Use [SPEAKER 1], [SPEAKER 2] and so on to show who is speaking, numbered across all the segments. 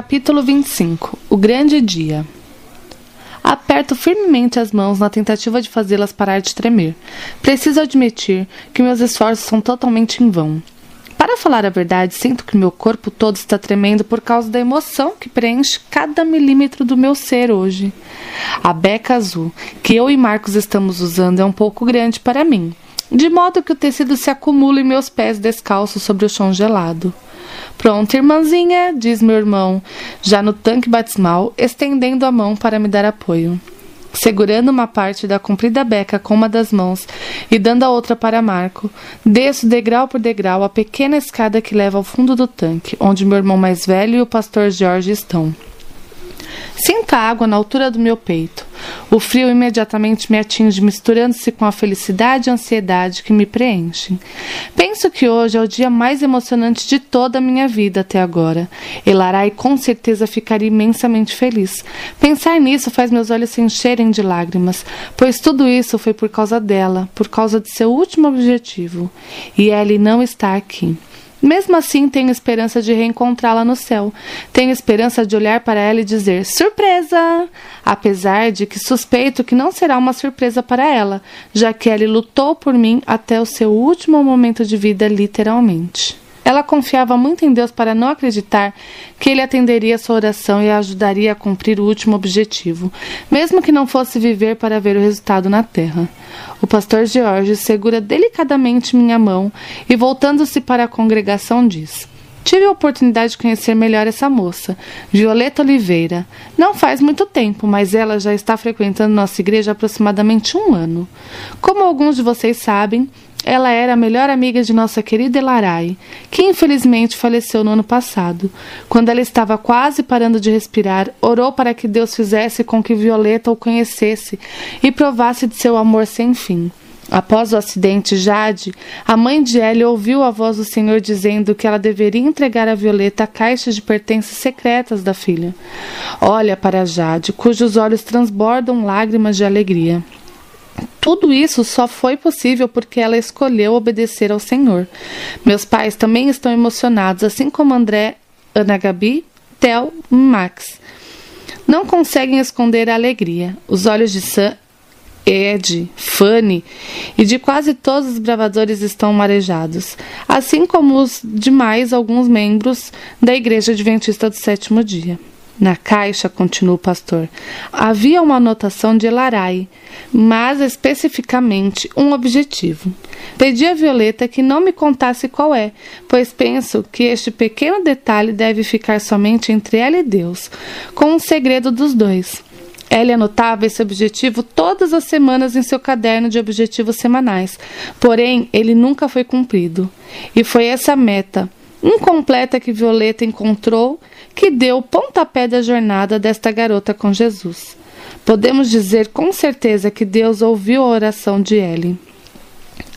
[SPEAKER 1] Capítulo 25 O Grande Dia Aperto firmemente as mãos na tentativa de fazê-las parar de tremer. Preciso admitir que meus esforços são totalmente em vão. Para falar a verdade, sinto que meu corpo todo está tremendo por causa da emoção que preenche cada milímetro do meu ser hoje. A beca azul que eu e Marcos estamos usando é um pouco grande para mim, de modo que o tecido se acumula em meus pés descalços sobre o chão gelado. Pronto, irmãzinha, diz meu irmão, já no tanque batismal, estendendo a mão para me dar apoio. Segurando uma parte da comprida beca com uma das mãos e dando a outra para Marco, desço degrau por degrau a pequena escada que leva ao fundo do tanque, onde meu irmão mais velho e o pastor Jorge estão. Sinto a água na altura do meu peito. O frio imediatamente me atinge, misturando-se com a felicidade e ansiedade que me preenchem. Penso que hoje é o dia mais emocionante de toda a minha vida até agora. Elarai com certeza ficaria imensamente feliz. Pensar nisso faz meus olhos se encherem de lágrimas, pois tudo isso foi por causa dela, por causa de seu último objetivo. E ele não está aqui. Mesmo assim, tenho esperança de reencontrá-la no céu. Tenho esperança de olhar para ela e dizer surpresa! Apesar de que suspeito que não será uma surpresa para ela, já que ela lutou por mim até o seu último momento de vida, literalmente. Ela confiava muito em Deus para não acreditar que ele atenderia sua oração e a ajudaria a cumprir o último objetivo, mesmo que não fosse viver para ver o resultado na terra. O pastor George segura delicadamente minha mão e, voltando-se para a congregação, diz: Tive a oportunidade de conhecer melhor essa moça, Violeta Oliveira. Não faz muito tempo, mas ela já está frequentando nossa igreja há aproximadamente um ano. Como alguns de vocês sabem, ela era a melhor amiga de nossa querida Elarai, que infelizmente faleceu no ano passado. Quando ela estava quase parando de respirar, orou para que Deus fizesse com que Violeta o conhecesse e provasse de seu amor sem fim. Após o acidente, Jade, a mãe de Ellie, ouviu a voz do Senhor dizendo que ela deveria entregar a Violeta a caixa de pertences secretas da filha. Olha para Jade, cujos olhos transbordam lágrimas de alegria. Tudo isso só foi possível porque ela escolheu obedecer ao Senhor. Meus pais também estão emocionados, assim como André, Ana Gabi, Tel Max. Não conseguem esconder a alegria. Os olhos de Sam, Ed, Fanny e de quase todos os bravadores estão marejados, assim como os demais alguns membros da Igreja Adventista do Sétimo Dia. Na caixa, continua o pastor, havia uma anotação de Larai, mas especificamente um objetivo. Pedi a Violeta que não me contasse qual é, pois penso que este pequeno detalhe deve ficar somente entre ela e Deus, com um segredo dos dois. Ela anotava esse objetivo todas as semanas em seu caderno de objetivos semanais, porém ele nunca foi cumprido. E foi essa meta incompleta que Violeta encontrou que deu o pontapé da jornada desta garota com Jesus. Podemos dizer com certeza que Deus ouviu a oração de Ellie.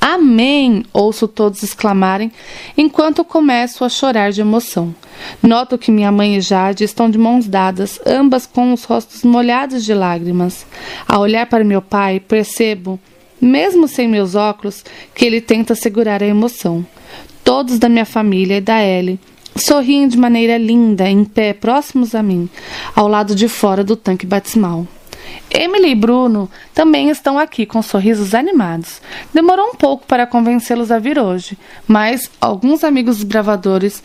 [SPEAKER 1] Amém! Ouço todos exclamarem enquanto começo a chorar de emoção. Noto que minha mãe e Jade estão de mãos dadas, ambas com os rostos molhados de lágrimas. Ao olhar para meu pai, percebo, mesmo sem meus óculos, que ele tenta segurar a emoção. Todos da minha família e da Ellie sorriem de maneira linda, em pé, próximos a mim, ao lado de fora do tanque batismal. Emily e Bruno também estão aqui com sorrisos animados. Demorou um pouco para convencê-los a vir hoje, mas alguns amigos bravadores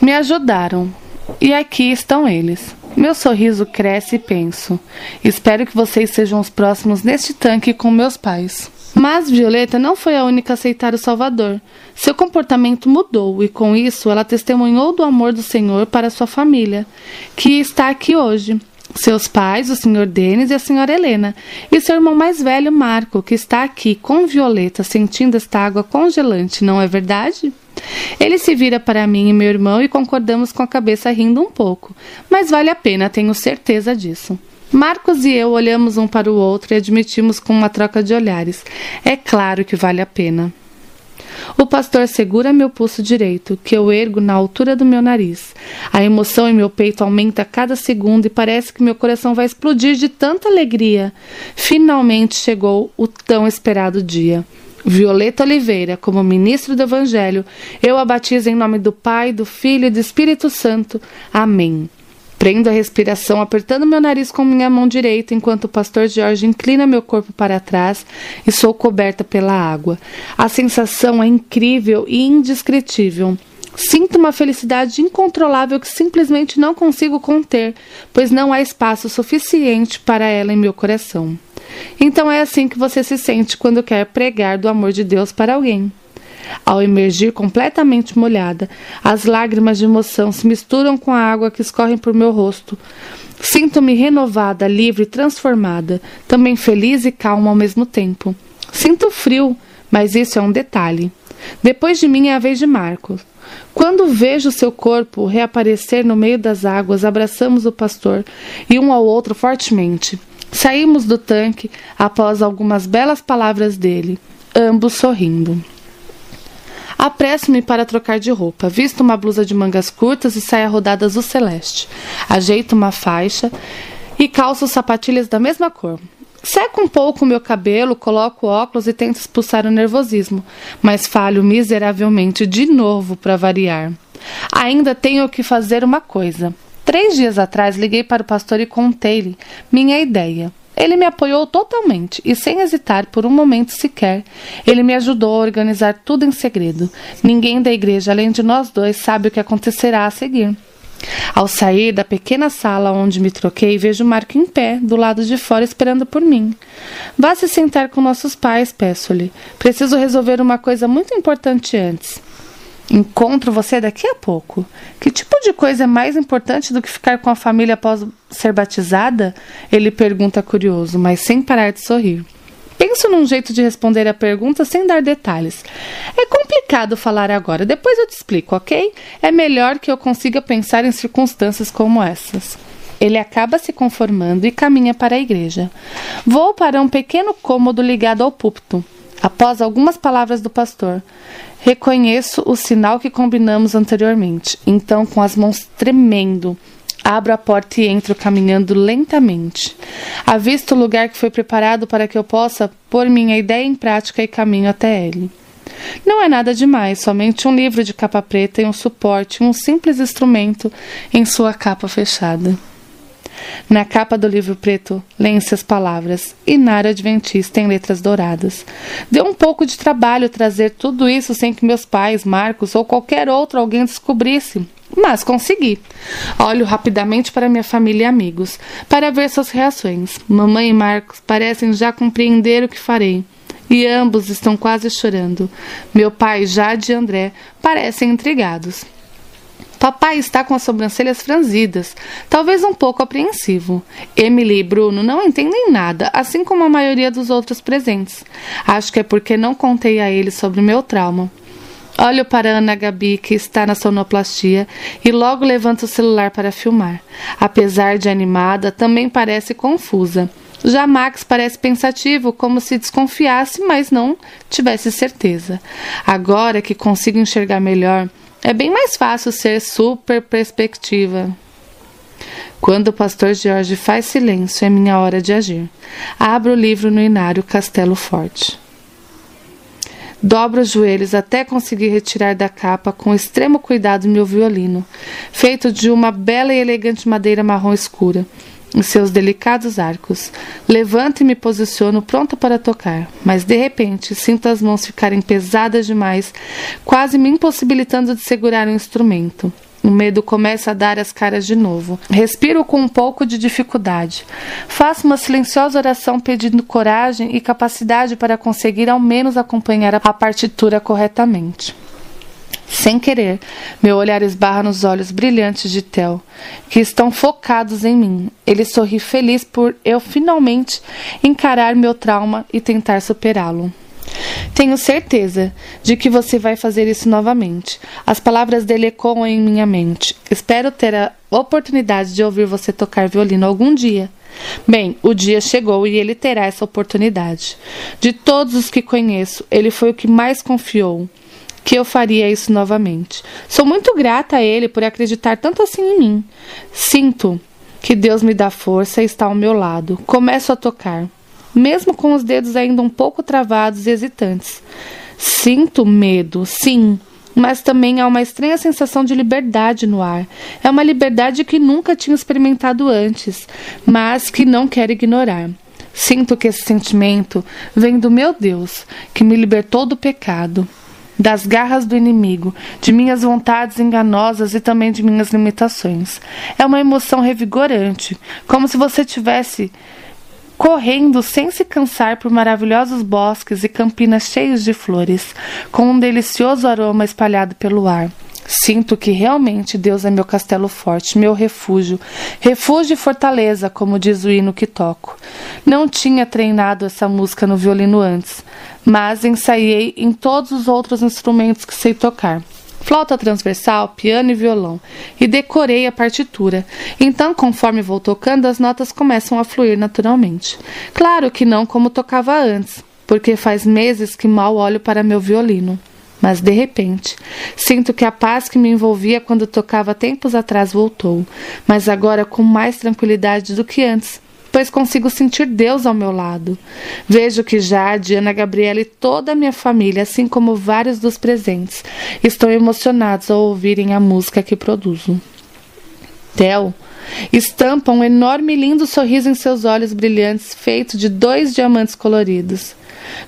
[SPEAKER 1] me ajudaram. E aqui estão eles. Meu sorriso cresce e penso. Espero que vocês sejam os próximos neste tanque com meus pais. Mas Violeta não foi a única a aceitar o Salvador. Seu comportamento mudou e, com isso, ela testemunhou do amor do Senhor para sua família, que está aqui hoje. Seus pais, o Sr. Denis e a Sra. Helena, e seu irmão mais velho, Marco, que está aqui com Violeta, sentindo esta água congelante, não é verdade? Ele se vira para mim e meu irmão e concordamos com a cabeça rindo um pouco, mas vale a pena, tenho certeza disso. Marcos e eu olhamos um para o outro e admitimos com uma troca de olhares. É claro que vale a pena. O pastor segura meu pulso direito, que eu ergo na altura do meu nariz. A emoção em meu peito aumenta a cada segundo e parece que meu coração vai explodir de tanta alegria. Finalmente chegou o tão esperado dia. Violeta Oliveira, como ministro do Evangelho, eu a batizo em nome do Pai, do Filho e do Espírito Santo. Amém. Prendo a respiração, apertando meu nariz com minha mão direita, enquanto o pastor Jorge inclina meu corpo para trás e sou coberta pela água. A sensação é incrível e indescritível. Sinto uma felicidade incontrolável que simplesmente não consigo conter, pois não há espaço suficiente para ela em meu coração. Então é assim que você se sente quando quer pregar do amor de Deus para alguém. Ao emergir completamente molhada, as lágrimas de emoção se misturam com a água que escorre por meu rosto. Sinto-me renovada, livre, transformada, também feliz e calma ao mesmo tempo. Sinto frio, mas isso é um detalhe. Depois de mim é a vez de Marcos. Quando vejo seu corpo reaparecer no meio das águas, abraçamos o pastor e um ao outro fortemente. Saímos do tanque após algumas belas palavras dele, ambos sorrindo. Apresso-me para trocar de roupa. Visto uma blusa de mangas curtas e saia rodada azul celeste. Ajeito uma faixa e calço sapatilhas da mesma cor. Seco um pouco o meu cabelo, coloco óculos e tento expulsar o nervosismo, mas falho miseravelmente de novo para variar. Ainda tenho que fazer uma coisa. Três dias atrás liguei para o pastor e contei-lhe minha ideia. Ele me apoiou totalmente e, sem hesitar por um momento sequer, ele me ajudou a organizar tudo em segredo. Ninguém da igreja, além de nós dois, sabe o que acontecerá a seguir. Ao sair da pequena sala onde me troquei, vejo Marco em pé, do lado de fora, esperando por mim. Vá se sentar com nossos pais, peço-lhe. Preciso resolver uma coisa muito importante antes. Encontro você daqui a pouco. Que tipo de coisa é mais importante do que ficar com a família após ser batizada? Ele pergunta curioso, mas sem parar de sorrir. Penso num jeito de responder a pergunta sem dar detalhes. É complicado falar agora, depois eu te explico, ok? É melhor que eu consiga pensar em circunstâncias como essas. Ele acaba se conformando e caminha para a igreja. Vou para um pequeno cômodo ligado ao púlpito. Após algumas palavras do pastor, reconheço o sinal que combinamos anteriormente. Então, com as mãos tremendo, Abro a porta e entro caminhando lentamente. Avisto o lugar que foi preparado para que eu possa pôr minha ideia em prática e caminho até ele. Não é nada demais, somente um livro de capa preta e um suporte, um simples instrumento em sua capa fechada. Na capa do livro preto, leem-se as palavras Inário Adventista em letras douradas. Deu um pouco de trabalho trazer tudo isso sem que meus pais, Marcos ou qualquer outro alguém descobrisse. Mas consegui. Olho rapidamente para minha família e amigos, para ver suas reações. Mamãe e Marcos parecem já compreender o que farei. E ambos estão quase chorando. Meu pai, Jade e André, parecem intrigados. Papai está com as sobrancelhas franzidas, talvez um pouco apreensivo. Emily e Bruno não entendem nada, assim como a maioria dos outros presentes. Acho que é porque não contei a eles sobre o meu trauma. Olho para Ana Gabi, que está na sonoplastia, e logo levanto o celular para filmar. Apesar de animada, também parece confusa. Já Max parece pensativo, como se desconfiasse, mas não tivesse certeza. Agora que consigo enxergar melhor, é bem mais fácil ser super perspectiva. Quando o pastor Jorge faz silêncio, é minha hora de agir. Abro o livro no inário Castelo Forte. Dobro os joelhos até conseguir retirar da capa com extremo cuidado meu violino, feito de uma bela e elegante madeira marrom escura em seus delicados arcos. Levanto e me posiciono pronto para tocar, mas de repente sinto as mãos ficarem pesadas demais, quase me impossibilitando de segurar o instrumento. O medo começa a dar as caras de novo. Respiro com um pouco de dificuldade. Faço uma silenciosa oração pedindo coragem e capacidade para conseguir ao menos acompanhar a partitura corretamente. Sem querer, meu olhar esbarra nos olhos brilhantes de Theo, que estão focados em mim. Ele sorri feliz por eu finalmente encarar meu trauma e tentar superá-lo. Tenho certeza de que você vai fazer isso novamente. As palavras dele ecoam em minha mente. Espero ter a oportunidade de ouvir você tocar violino algum dia. Bem, o dia chegou e ele terá essa oportunidade. De todos os que conheço, ele foi o que mais confiou que eu faria isso novamente. Sou muito grata a Ele por acreditar tanto assim em mim. Sinto que Deus me dá força e está ao meu lado. Começo a tocar, mesmo com os dedos ainda um pouco travados e hesitantes. Sinto medo, sim, mas também há uma estranha sensação de liberdade no ar. É uma liberdade que nunca tinha experimentado antes, mas que não quero ignorar. Sinto que esse sentimento vem do meu Deus, que me libertou do pecado, das garras do inimigo, de minhas vontades enganosas e também de minhas limitações. É uma emoção revigorante, como se você tivesse correndo sem se cansar por maravilhosos bosques e campinas cheios de flores, com um delicioso aroma espalhado pelo ar. Sinto que realmente Deus é meu castelo forte, meu refúgio, refúgio e fortaleza, como diz o hino que toco. Não tinha treinado essa música no violino antes, mas ensaiei em todos os outros instrumentos que sei tocar flauta transversal, piano e violão, e decorei a partitura. Então, conforme vou tocando, as notas começam a fluir naturalmente. Claro que não como tocava antes, porque faz meses que mal olho para meu violino. Mas de repente, sinto que a paz que me envolvia quando tocava tempos atrás voltou, mas agora com mais tranquilidade do que antes, pois consigo sentir Deus ao meu lado. Vejo que Jade, Ana Gabriela e toda a minha família, assim como vários dos presentes, estão emocionados ao ouvirem a música que produzo. Theo estampa um enorme e lindo sorriso em seus olhos brilhantes, feito de dois diamantes coloridos.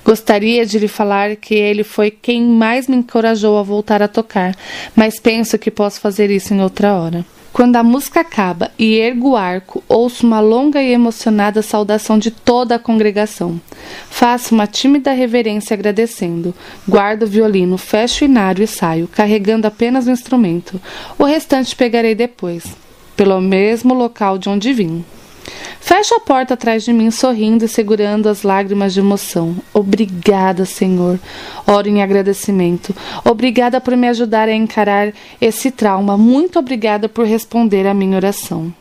[SPEAKER 1] Gostaria de lhe falar que ele foi quem mais me encorajou a voltar a tocar, mas penso que posso fazer isso em outra hora. Quando a música acaba e ergo o arco, ouço uma longa e emocionada saudação de toda a congregação. Faço uma tímida reverência agradecendo. Guardo o violino, fecho o inário e saio, carregando apenas o instrumento. O restante pegarei depois, pelo mesmo local de onde vim. Fecho a porta atrás de mim, sorrindo e segurando as lágrimas de emoção. Obrigada, Senhor. Oro em agradecimento. Obrigada por me ajudar a encarar esse trauma. Muito obrigada por responder à minha oração.